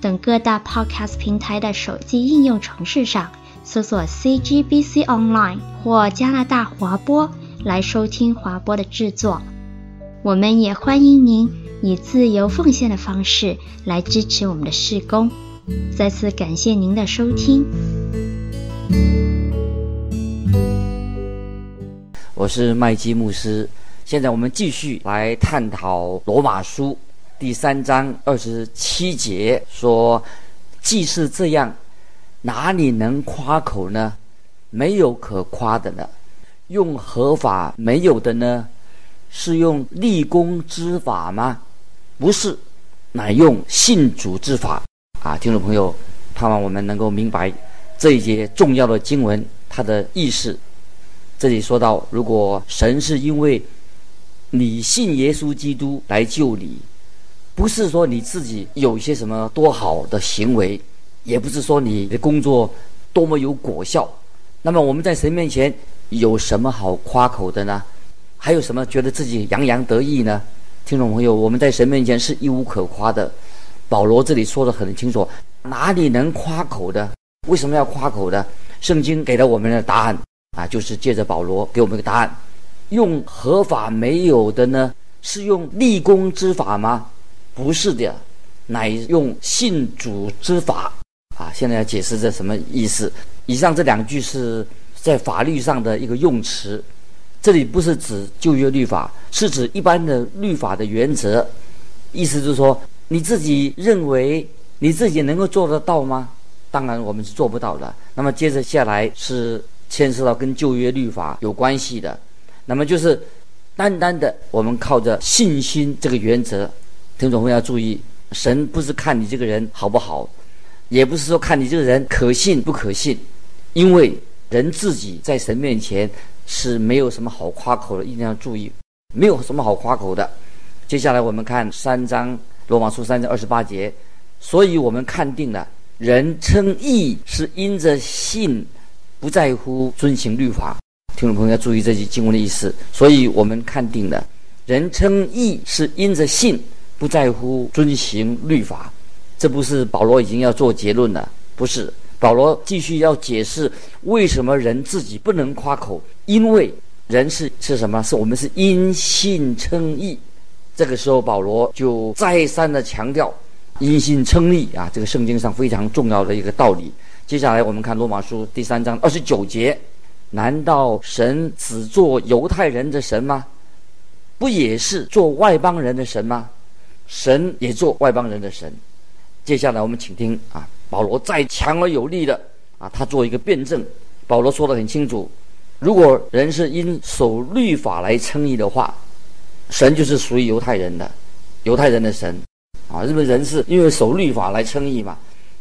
等各大 Podcast 平台的手机应用程式上搜索 CGBC Online 或加拿大华播来收听华播的制作。我们也欢迎您以自由奉献的方式来支持我们的事工。再次感谢您的收听。我是麦基牧师。现在我们继续来探讨罗马书第三章二十七节，说：“既是这样，哪里能夸口呢？没有可夸的呢。用何法没有的呢？是用立功之法吗？不是，乃用信主之法。”啊，听众朋友，盼望我们能够明白这一节重要的经文它的意思。这里说到，如果神是因为你信耶稣基督来救你，不是说你自己有一些什么多好的行为，也不是说你的工作多么有果效。那么我们在神面前有什么好夸口的呢？还有什么觉得自己洋洋得意呢？听众朋友，我们在神面前是一无可夸的。保罗这里说得很清楚，哪里能夸口的？为什么要夸口的？圣经给了我们的答案啊，就是借着保罗给我们一个答案。用合法没有的呢？是用立功之法吗？不是的，乃用信主之法啊！现在要解释这什么意思？以上这两句是在法律上的一个用词，这里不是指旧约律法，是指一般的律法的原则。意思就是说，你自己认为你自己能够做得到吗？当然我们是做不到的。那么接着下来是牵涉到跟旧约律法有关系的。那么就是单单的，我们靠着信心这个原则，听众朋友要注意，神不是看你这个人好不好，也不是说看你这个人可信不可信，因为人自己在神面前是没有什么好夸口的，一定要注意，没有什么好夸口的。接下来我们看三章罗马书三章二十八节，所以我们看定了，人称义是因着信，不在乎遵行律法。听众朋友要注意这句经文的意思，所以我们看定了，人称义是因着信，不在乎遵行律法。这不是保罗已经要做结论了，不是。保罗继续要解释为什么人自己不能夸口，因为人是是什么？是我们是因信称义。这个时候保罗就再三的强调因信称义啊，这个圣经上非常重要的一个道理。接下来我们看罗马书第三章二十九节。难道神只做犹太人的神吗？不也是做外邦人的神吗？神也做外邦人的神。接下来我们请听啊，保罗再强而有力的啊，他做一个辩证。保罗说得很清楚：如果人是因守律法来称义的话，神就是属于犹太人的，犹太人的神啊。因为人是因为守律法来称义嘛。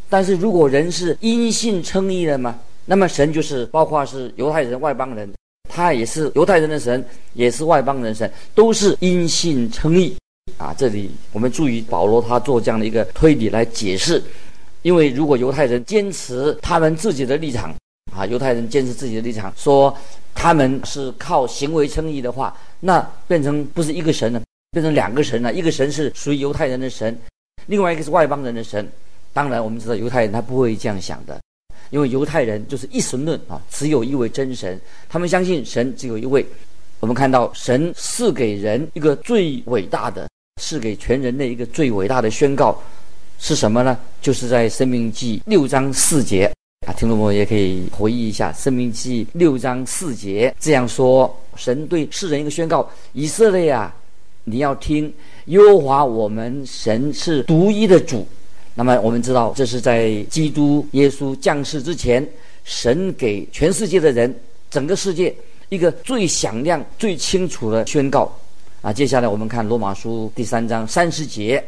但是如果人是因信称义的嘛？那么神就是包括是犹太人、外邦人，他也是犹太人的神，也是外邦人神，都是因信称义啊。这里我们注意保罗他做这样的一个推理来解释，因为如果犹太人坚持他们自己的立场啊，犹太人坚持自己的立场，说他们是靠行为称义的话，那变成不是一个神了，变成两个神了。一个神是属于犹太人的神，另外一个是外邦人的神。当然我们知道犹太人他不会这样想的。因为犹太人就是一神论啊，只有一位真神，他们相信神只有一位。我们看到神赐给人一个最伟大的，是给全人类一个最伟大的宣告是什么呢？就是在《生命记》六章四节啊，听众朋友也可以回忆一下，《生命记》六章四节这样说：神对世人一个宣告，以色列啊，你要听，耶和华我们神是独一的主。那么我们知道，这是在基督耶稣降世之前，神给全世界的人，整个世界一个最响亮、最清楚的宣告。啊，接下来我们看罗马书第三章三十节：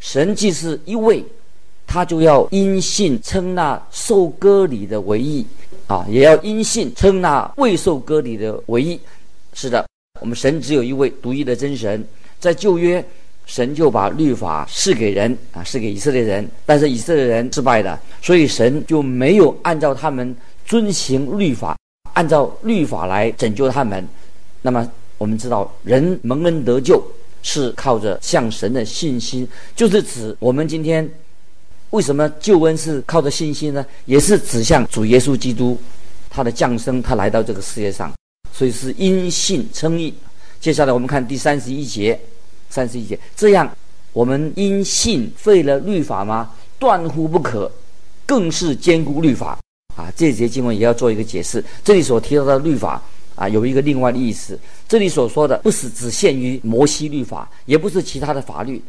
神既是一位，他就要因信称那受割礼的为义啊，也要因信称那未受割礼的为义。是的，我们神只有一位独一的真神，在旧约，神就把律法赐给人啊，赐给以色列人，但是以色列人失败了，所以神就没有按照他们遵行律法，按照律法来拯救他们。那么我们知道，人蒙恩得救是靠着向神的信心，就是指我们今天为什么救恩是靠着信心呢？也是指向主耶稣基督他的降生，他来到这个世界上，所以是因信称义。接下来我们看第三十一节。三十一节，这样我们因信废了律法吗？断乎不可，更是坚固律法啊！这节经文也要做一个解释。这里所提到的律法啊，有一个另外的意思。这里所说的不是只限于摩西律法，也不是其他的法律。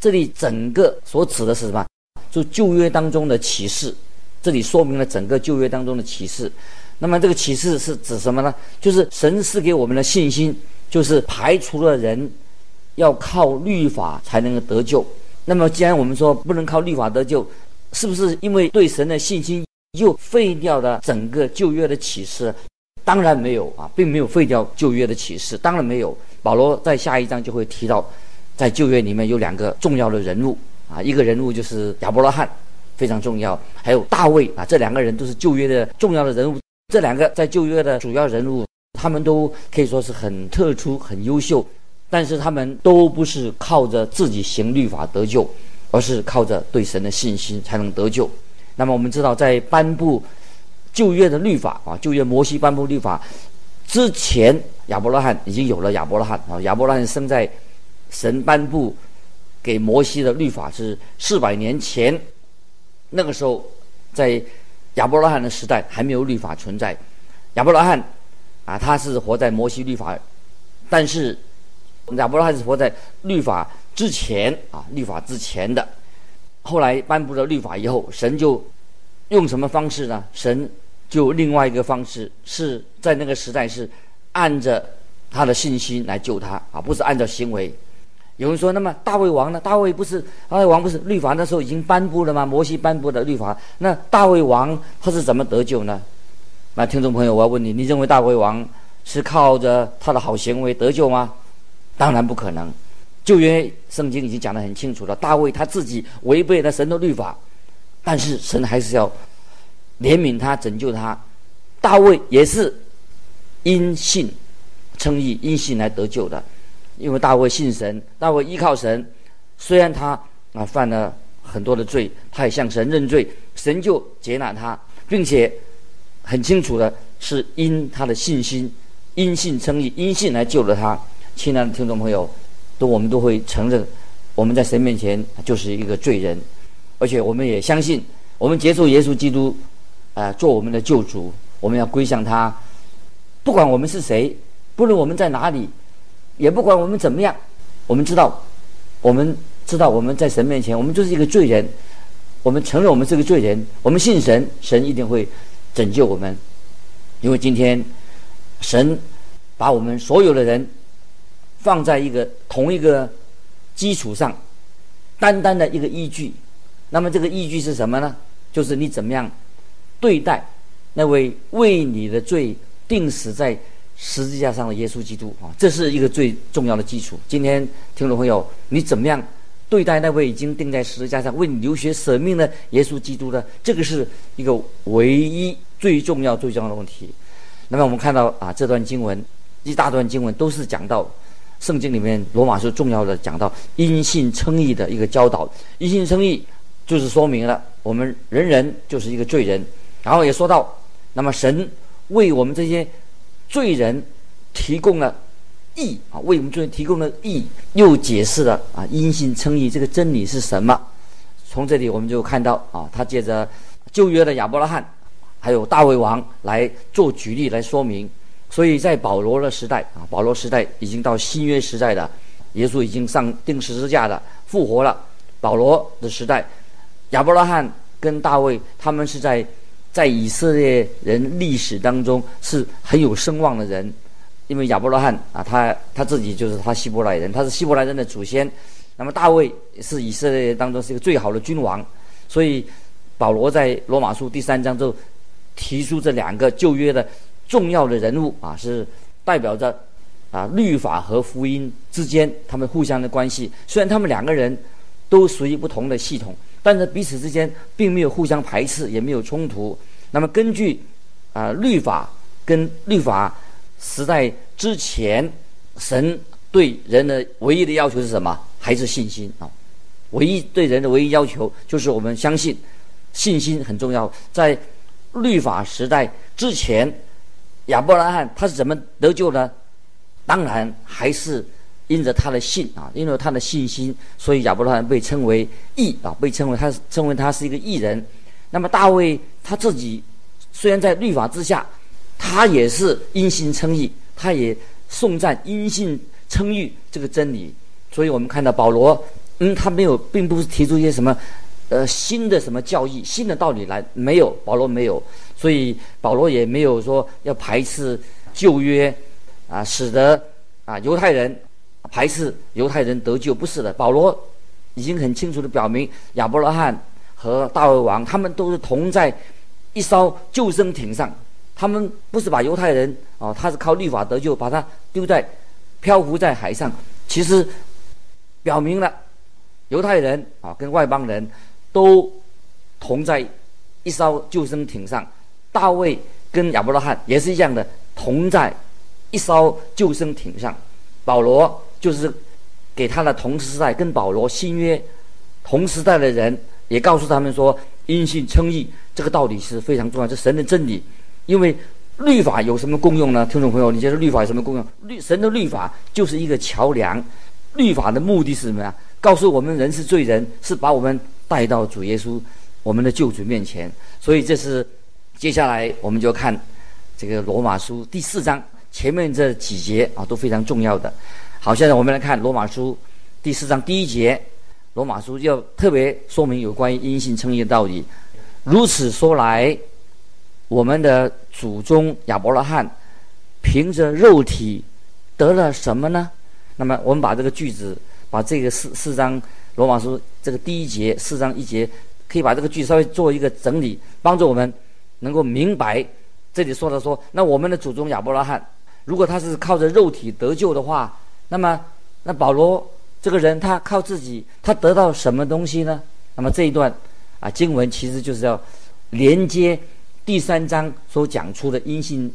这里整个所指的是什么？就旧约当中的启示。这里说明了整个旧约当中的启示。那么这个启示是指什么呢？就是神赐给我们的信心，就是排除了人。要靠律法才能够得救。那么，既然我们说不能靠律法得救，是不是因为对神的信心又废掉了整个旧约的启示？当然没有啊，并没有废掉旧约的启示，当然没有。保罗在下一章就会提到，在旧约里面有两个重要的人物啊，一个人物就是亚伯拉罕，非常重要；还有大卫啊，这两个人都是旧约的重要的人物。这两个在旧约的主要人物，他们都可以说是很特殊、很优秀。但是他们都不是靠着自己行律法得救，而是靠着对神的信心才能得救。那么我们知道，在颁布旧约的律法啊，旧约摩西颁布律法之前，亚伯拉罕已经有了亚伯拉罕啊。亚伯拉罕生在神颁布给摩西的律法是四百年前，那个时候在亚伯拉罕的时代还没有律法存在。亚伯拉罕啊，他是活在摩西律法，但是。亚伯拉罕是活在律法之前啊，律法之前的。后来颁布了律法以后，神就用什么方式呢？神就另外一个方式，是在那个时代是按着他的信心来救他啊，不是按照行为。有人说，那么大卫王呢？大卫不是大卫王不是律法那时候已经颁布了吗？摩西颁布的律法，那大卫王他是怎么得救呢？那听众朋友，我要问你，你认为大卫王是靠着他的好行为得救吗？当然不可能，旧约圣经已经讲得很清楚了。大卫他自己违背了神的律法，但是神还是要怜悯他、拯救他。大卫也是因信称义、因信来得救的，因为大卫信神，大卫依靠神。虽然他啊犯了很多的罪，他也向神认罪，神就接纳他，并且很清楚的是因他的信心、因信称义、因信来救了他。亲爱的听众朋友，都我们都会承认，我们在神面前就是一个罪人，而且我们也相信，我们接受耶稣基督，呃，做我们的救主，我们要归向他。不管我们是谁，不论我们在哪里，也不管我们怎么样，我们知道，我们知道我们在神面前，我们就是一个罪人。我们承认我们是个罪人，我们信神，神一定会拯救我们，因为今天神把我们所有的人。放在一个同一个基础上，单单的一个依据，那么这个依据是什么呢？就是你怎么样对待那位为你的罪钉死在十字架上的耶稣基督啊，这是一个最重要的基础。今天听众朋友，你怎么样对待那位已经钉在十字架上为你流血舍命的耶稣基督呢？这个是一个唯一最重要最重要的问题。那么我们看到啊，这段经文一大段经文都是讲到。圣经里面罗马书重要的讲到因信称义的一个教导，因信称义就是说明了我们人人就是一个罪人，然后也说到，那么神为我们这些罪人提供了义啊，为我们罪人提供了义，又解释了啊因信称义这个真理是什么。从这里我们就看到啊，他借着旧约的亚伯拉罕，还有大卫王来做举例来说明。所以在保罗的时代啊，保罗时代已经到新约时代的，耶稣已经上钉十字架的复活了。保罗的时代，亚伯拉罕跟大卫他们是在在以色列人历史当中是很有声望的人，因为亚伯拉罕啊，他他自己就是他希伯来人，他是希伯来人的祖先。那么大卫是以色列当中是一个最好的君王，所以保罗在罗马书第三章就提出这两个旧约的重要的人物啊，是代表着啊律法和福音之间他们互相的关系。虽然他们两个人都属于不同的系统，但是彼此之间并没有互相排斥，也没有冲突。那么根据啊律法跟律法时代之前，神对人的唯一的要求是什么？还是信心啊？唯一对人的唯一要求就是我们相信，信心很重要。在律法时代之前，亚伯拉罕他是怎么得救呢？当然还是因着他的信啊，因着他的信心，所以亚伯拉罕被称为义啊，被称为他称为他是一个义人。那么大卫他自己虽然在律法之下，他也是因信称义，他也颂赞因信称义这个真理。所以我们看到保罗，嗯，他没有，并不是提出一些什么，呃，新的什么教义、新的道理来，没有，保罗没有，所以保罗也没有说要排斥旧约，啊，使得啊犹太人还是犹太人得救，不是的，保罗已经很清楚地表明，亚伯拉罕和大卫王他们都是同在一艘救生艇上，他们不是把犹太人啊，他是靠律法得救，把他丢在漂浮在海上，其实。表明了犹太人啊跟外邦人都同在一艘救生艇上，大卫跟亚伯拉罕也是一样的同在一艘救生艇上。保罗就是给他的同时代跟保罗新约同时代的人，也告诉他们说，因信称义这个道理是非常重要，这是神的真理。因为律法有什么功用呢？听众朋友，你觉得律法有什么功用？律神的律法就是一个桥梁。律法的目的是什么呀？告诉我们人是罪人，是把我们带到主耶稣我们的救主面前。所以这是接下来我们就看这个罗马书第四章前面这几节啊都非常重要的。好，现在我们来看罗马书第四章第一节，罗马书要特别说明有关于因信称义的道理。如此说来，我们的祖宗亚伯拉罕凭着肉体得了什么呢？那么我们把这个句子，把这个四四章罗马书这个第一节四章一节，可以把这个句稍微做一个整理，帮助我们能够明白这里说的说，那我们的祖宗亚伯拉罕，如果他是靠着肉体得救的话，那么那保罗这个人他靠自己，他得到什么东西呢？那么这一段啊经文其实就是要连接第三章所讲出的因信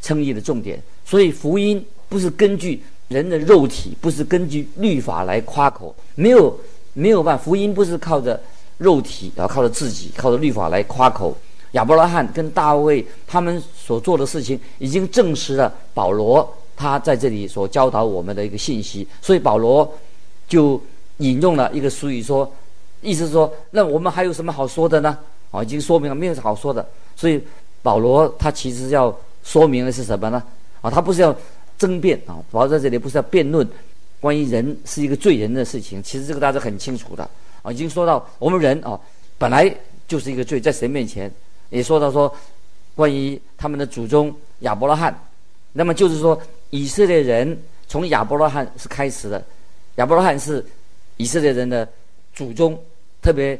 称义的重点，所以福音不是根据。人的肉体不是根据律法来夸口，没有没有办法，福音不是靠着肉体，然后靠着自己，靠着律法来夸口。亚伯拉罕跟大卫他们所做的事情，已经证实了保罗他在这里所教导我们的一个信息。所以保罗就引用了一个俗语说，意思是说，那我们还有什么好说的呢？啊，已经说明了没有什么好说的。所以保罗他其实要说明的是什么呢？啊，他不是要。争辩啊，保罗在这里不是要辩论关于人是一个罪人的事情，其实这个大家很清楚的啊，已经说到我们人啊本来就是一个罪，在神面前也说到说关于他们的祖宗亚伯拉罕，那么就是说以色列人从亚伯拉罕是开始的，亚伯拉罕是以色列人的祖宗，特别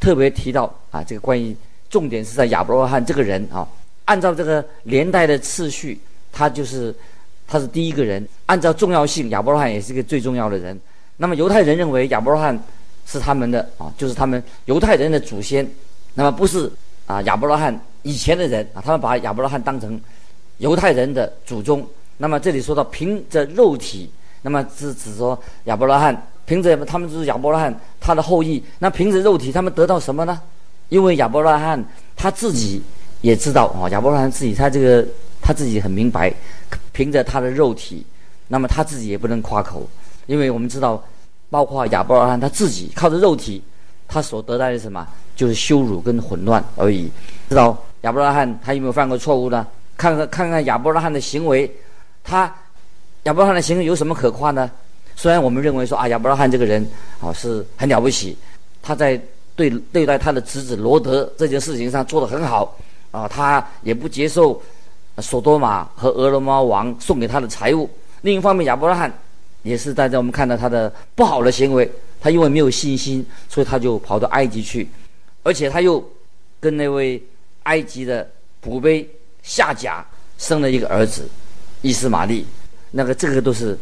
特别提到啊，这个关于重点是在亚伯拉罕这个人啊，按照这个年代的次序，他就是。他是第一个人，按照重要性，亚伯拉罕也是一个最重要的人。那么犹太人认为亚伯拉罕是他们的啊，就是他们犹太人的祖先。那么不是啊，亚伯拉罕以前的人啊，他们把亚伯拉罕当成犹太人的祖宗。那么这里说到凭着肉体，那么是指说亚伯拉罕凭着他们就是亚伯拉罕他的后裔。那凭着肉体，他们得到什么呢？因为亚伯拉罕他自己也知道啊，亚伯拉罕自己他这个他自己很明白。凭着他的肉体，那么他自己也不能夸口，因为我们知道，包括亚伯拉罕他自己靠着肉体，他所得到的什么？就是羞辱跟混乱而已。知道亚伯拉罕他有没有犯过错误呢？看看看看亚伯拉罕的行为，他亚伯拉罕的行为有什么可夸呢？虽然我们认为说啊，亚伯拉罕这个人啊是很了不起，他在对对待他的侄子罗德这件事情上做得很好啊，他也不接受。索多玛和俄罗猫王送给他的财物。另一方面，亚伯拉罕也是大家我们看到他的不好的行为。他因为没有信心，所以他就跑到埃及去，而且他又跟那位埃及的仆婢夏甲生了一个儿子伊斯玛利。那个这个都是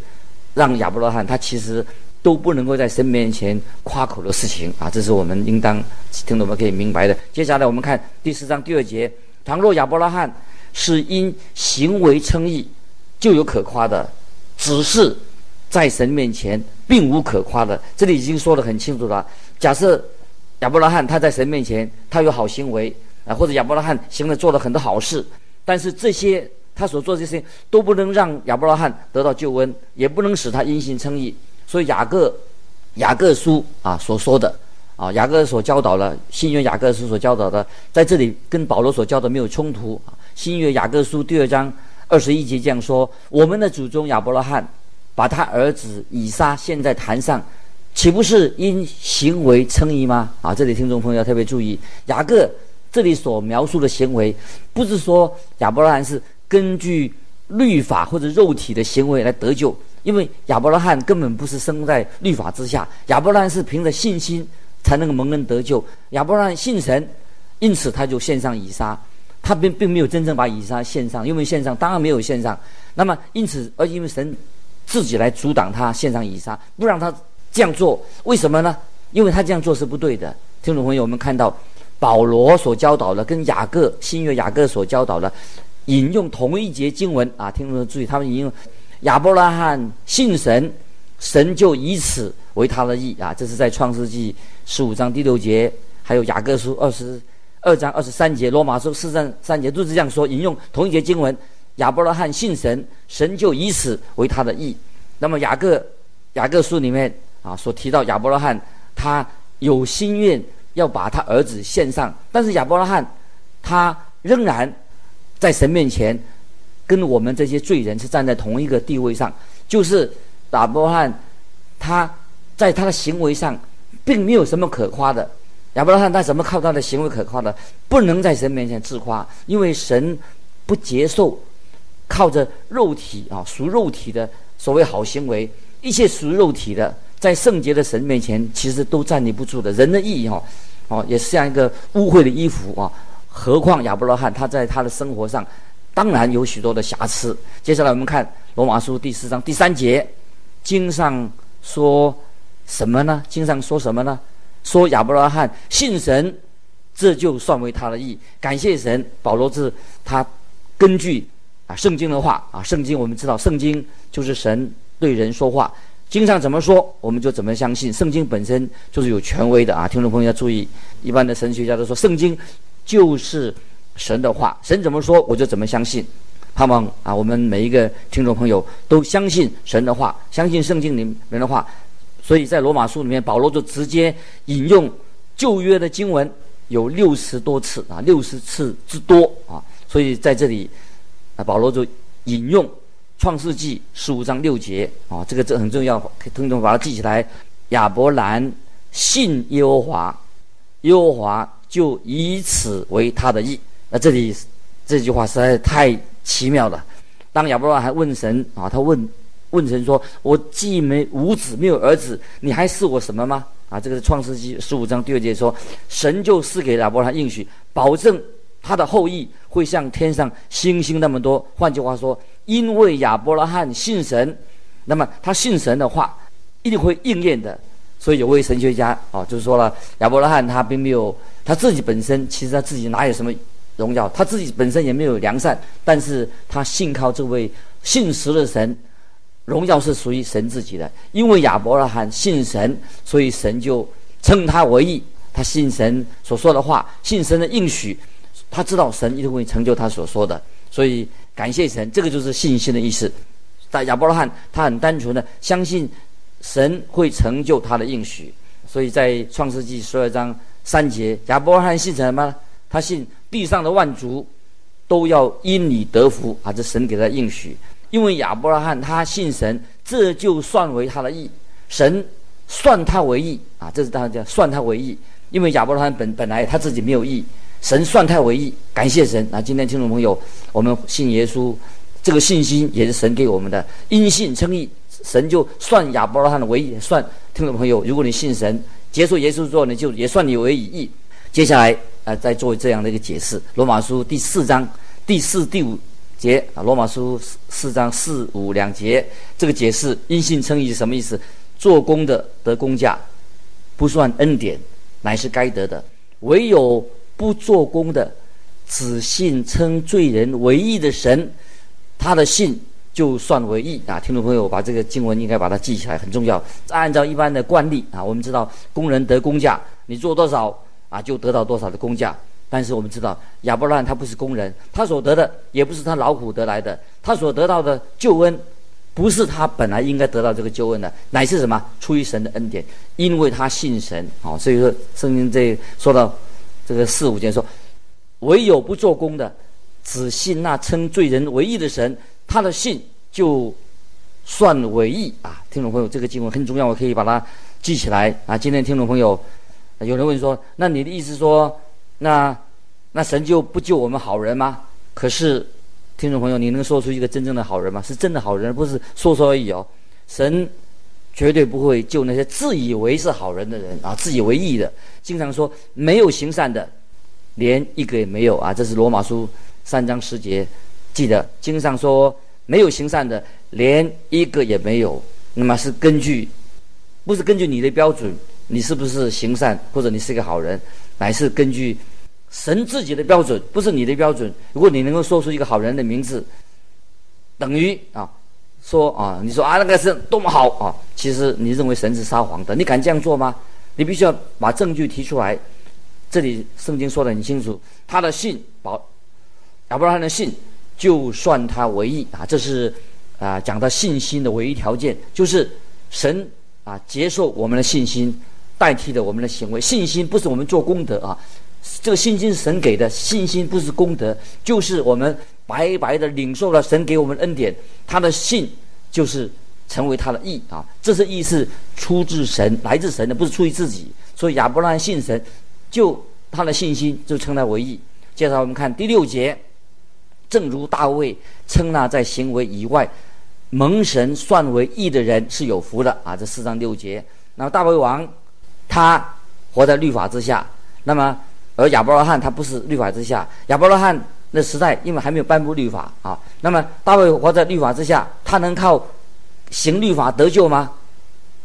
让亚伯拉罕他其实都不能够在神面前夸口的事情啊，这是我们应当听懂们可以明白的。接下来我们看第四章第二节：倘若亚伯拉罕是因行为称义，就有可夸的；只是在神面前并无可夸的。这里已经说得很清楚了。假设亚伯拉罕他在神面前他有好行为啊，或者亚伯拉罕行了做了很多好事，但是这些。他所做这些都不能让亚伯拉罕得到救恩，也不能使他因信称义。所以雅各雅各书啊所说的啊，雅各所教导的新约雅各书所教导的，在这里跟保罗所教的没有冲突啊。新约雅各书第二章二十一节这样说：我们的祖宗亚伯拉罕把他儿子以撒献在坛上，岂不是因行为称义吗？啊，这里听众朋友要特别注意，雅各这里所描述的行为，不是说亚伯拉罕是。根据律法或者肉体的行为来得救，因为亚伯拉罕根本不是生在律法之下，亚伯拉罕是凭着信心才能够蒙恩得救。亚伯拉罕信神，因此他就献上以撒，他并并没有真正把以撒献上，因为献上当然没有献上。那么因此，而因为神自己来阻挡他献上以撒，不让他这样做，为什么呢？因为他这样做是不对的。听众朋友，我们看到保罗所教导的，跟雅各新约雅各所教导的。引用同一节经文啊，听众们注意，他们引用亚伯拉罕信神，神就以此为他的义啊。这是在创世纪十五章第六节，还有雅各书二十二章二十三节，罗马书四章三节都是这样说，引用同一节经文，亚伯拉罕信神，神就以此为他的义。那么雅各雅各书里面啊所提到亚伯拉罕，他有心愿要把他儿子献上，但是亚伯拉罕他仍然。在神面前，跟我们这些罪人是站在同一个地位上，就是亚伯拉罕，他在他的行为上并没有什么可夸的。亚伯拉罕他怎么靠他的行为可夸的？不能在神面前自夸，因为神不接受靠着肉体啊属肉体的所谓好行为，一切属肉体的，在圣洁的神面前其实都站立不住的。人的意义哈哦，也是像一个污秽的衣服啊。何况亚伯拉罕，他在他的生活上，当然有许多的瑕疵。接下来我们看罗马书第四章第三节，经上说什么呢？经上说什么呢？说亚伯拉罕信神，这就算为他的义。感谢神，保罗是他根据啊圣经的话啊，圣经我们知道，圣经就是神对人说话，经上怎么说，我们就怎么相信。圣经本身就是有权威的啊，听众朋友要注意，一般的神学家都说圣经。就是神的话，神怎么说我就怎么相信。盼望啊，我们每一个听众朋友都相信神的话，相信圣经里面的话。所以在罗马书里面，保罗就直接引用旧约的经文有六十多次啊，六十次之多啊。所以在这里啊，保罗就引用创世纪十五章六节啊，这个这很重要，听众把它记起来。亚伯兰信耶和华，耶和华。就以此为他的意。那这里这句话实在太奇妙了。当亚伯拉罕问神啊，他问问神说：“我既没无子，没有儿子，你还是我什么吗？”啊，这个是创世纪十五章第二节说，神就赐给亚伯拉罕应许，保证他的后裔会像天上星星那么多。换句话说，因为亚伯拉罕信神，那么他信神的话一定会应验的。所以有位神学家啊，就是说了，亚伯拉罕他并没有。他自己本身其实他自己哪有什么荣耀？他自己本身也没有良善，但是他信靠这位信实的神，荣耀是属于神自己的。因为亚伯拉罕信神，所以神就称他为义。他信神所说的话，信神的应许，他知道神一定会成就他所说的，所以感谢神。这个就是信心的意思。但亚伯拉罕他很单纯的相信神会成就他的应许，所以在创世纪十二章。三节，亚伯拉罕信什么？他信地上的万族都要因你得福啊！这神给他应许，因为亚伯拉罕他信神，这就算为他的义，神算他为义啊！这是大家算他为义，因为亚伯拉罕本本来他自己没有义，神算他为义，感谢神啊！今天听众朋友，我们信耶稣，这个信心也是神给我们的，因信称义，神就算亚伯拉罕的为义，算听众朋友，如果你信神。接受耶稣之后呢，就也算你为义。接下来啊，再做这样的一个解释，《罗马书》第四章第四、第五节啊，《罗马书》四章四五两节，这个解释因信称义是什么意思？做工的得工价，不算恩典，乃是该得的；唯有不做工的，只信称罪人为义的神，他的信就算为义啊！听众朋友，把这个经文应该把它记起来，很重要。按照一般的惯例啊，我们知道工人得工价，你做多少。啊，就得到多少的工价？但是我们知道，亚伯拉罕他不是工人，他所得的也不是他劳苦得来的，他所得到的救恩，不是他本来应该得到这个救恩的，乃是什么？出于神的恩典，因为他信神。好、所以说圣经这说到这个四五节说，唯有不做工的，只信那称罪人为义的神，他的信就算为义啊！听众朋友，这个经文很重要，我可以把它记起来啊！今天听众朋友。有人问说：“那你的意思说，那那神就不救我们好人吗？”可是，听众朋友，你能说出一个真正的好人吗？是真的好人，不是说说而已哦。神绝对不会救那些自以为是好人的人啊，自以为义的。经常说没有行善的，连一个也没有啊。这是罗马书三章十节，记得经上说没有行善的，连一个也没有。那么是根据，不是根据你的标准。你是不是行善，或者你是一个好人，乃是根据神自己的标准，不是你的标准。如果你能够说出一个好人的名字，等于啊，说啊，你说啊，那个是多么好啊！其实你认为神是撒谎的，你敢这样做吗？你必须要把证据提出来。这里圣经说得很清楚，他的信保亚伯拉罕的信，就算他为义啊。这是啊，讲到信心的唯一条件，就是神啊接受我们的信心。代替了我们的行为，信心不是我们做功德啊，这个信心是神给的，信心不是功德，就是我们白白的领受了神给我们恩典，他的信就是成为他的义啊，这是义是出自神，来自神的，不是出于自己。所以亚伯拉罕信神，就他的信心就称他为义。接着我们看第六节，正如大卫称那在行为以外蒙神算为义的人是有福的啊，这四章六节。那么大卫王。他活在律法之下，那么而亚伯拉罕他不是律法之下。亚伯拉罕那时代因为还没有颁布律法啊，那么大卫活在律法之下，他能靠行律法得救吗？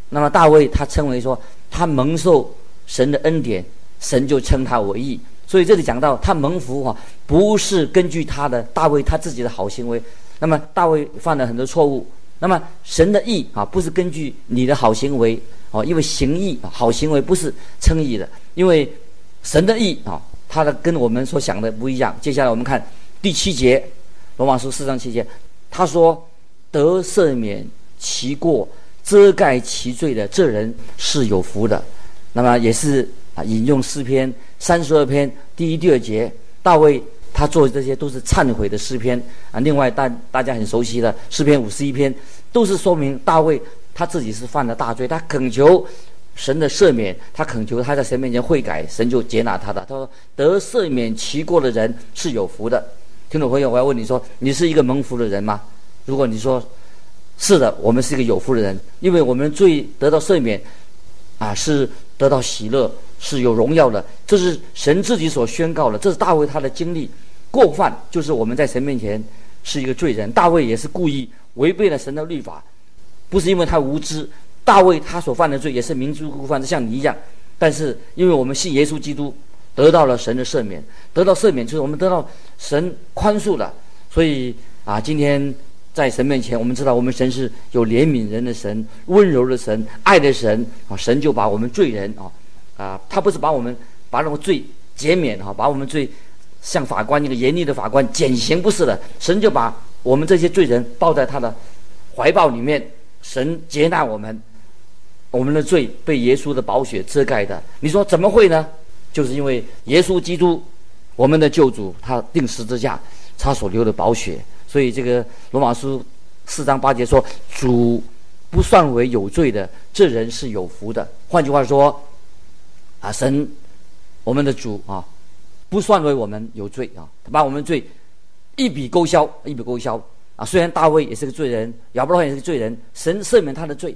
那么大卫他称为说他蒙受神的恩典，神就称他为义。所以这里讲到他蒙福哈，不是根据他的大卫他自己的好行为。那么大卫犯了很多错误，那么神的义啊，不是根据你的好行为。哦，因为行义好行为不是称义的，因为神的义啊，他的跟我们所想的不一样。接下来我们看第七节，罗马书四章七节，他说得赦免其过、遮盖其罪的这人是有福的。那么也是引用诗篇三十二篇第一、第二节，大卫他做的这些都是忏悔的诗篇啊。另外大大家很熟悉的诗篇五十一篇，都是说明大卫。他自己是犯了大罪，他恳求神的赦免，他恳求他在神面前悔改，神就接纳他的。他说：“得赦免其过的人是有福的。”听众朋友，我要问你说：你是一个蒙福的人吗？如果你说是的，我们是一个有福的人，因为我们罪得到赦免，啊，是得到喜乐，是有荣耀的。这是神自己所宣告的，这是大卫他的经历。过犯就是我们在神面前是一个罪人，大卫也是故意违背了神的律法。不是因为他无知，大卫他所犯的罪也是明知故犯，像你一样。但是因为我们信耶稣基督，得到了神的赦免，得到赦免就是我们得到神宽恕了。所以啊，今天在神面前，我们知道我们神是有怜悯人的神，温柔的神，爱的神啊。神就把我们罪人啊啊，他不是把我们把那个罪减免哈，把我们罪像法官一个严厉的法官减刑，不是的，神就把我们这些罪人抱在他的怀抱里面。神接纳我们，我们的罪被耶稣的宝血遮盖的。你说怎么会呢？就是因为耶稣基督，我们的救主，他钉十字架，他所流的宝血。所以这个罗马书四章八节说：“主不算为有罪的，这人是有福的。”换句话说，啊，神，我们的主啊，不算为我们有罪啊，他把我们罪一笔勾销，一笔勾销。啊，虽然大卫也是个罪人，亚伯拉罕也是个罪人，神赦免他的罪，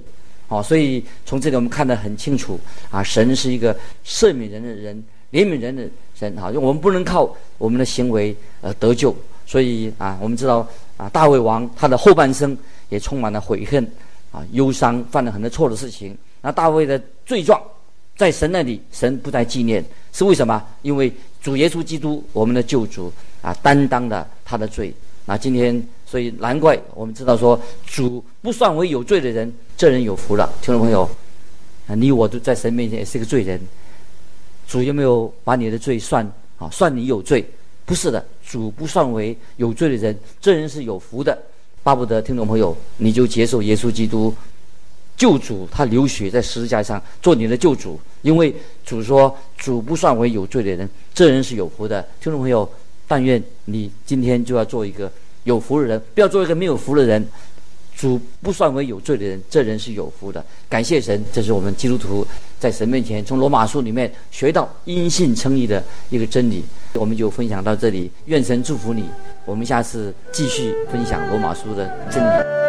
哦，所以从这里我们看得很清楚，啊，神是一个赦免人的人，怜悯人的神啊，因为我们不能靠我们的行为而得救，所以啊，我们知道啊，大卫王他的后半生也充满了悔恨啊、忧伤，犯了很多错的事情。那大卫的罪状在神那里，神不再纪念，是为什么？因为主耶稣基督，我们的救主啊，担当了他的罪。那今天，所以难怪我们知道说，主不算为有罪的人，这人有福了。听众朋友，啊，你我都在神面前也是个罪人。主有没有把你的罪算啊？算你有罪？不是的，主不算为有罪的人，这人是有福的。巴不得听众朋友，你就接受耶稣基督救主，他流血在十字架上做你的救主，因为主说，主不算为有罪的人，这人是有福的。听众朋友，但愿你今天就要做一个有福的人，不要做一个没有福的人。主不算为有罪的人，这人是有福的。感谢神，这是我们基督徒在神面前从罗马书里面学到因信称义的一个真理。我们就分享到这里，愿神祝福你。我们下次继续分享罗马书的真理。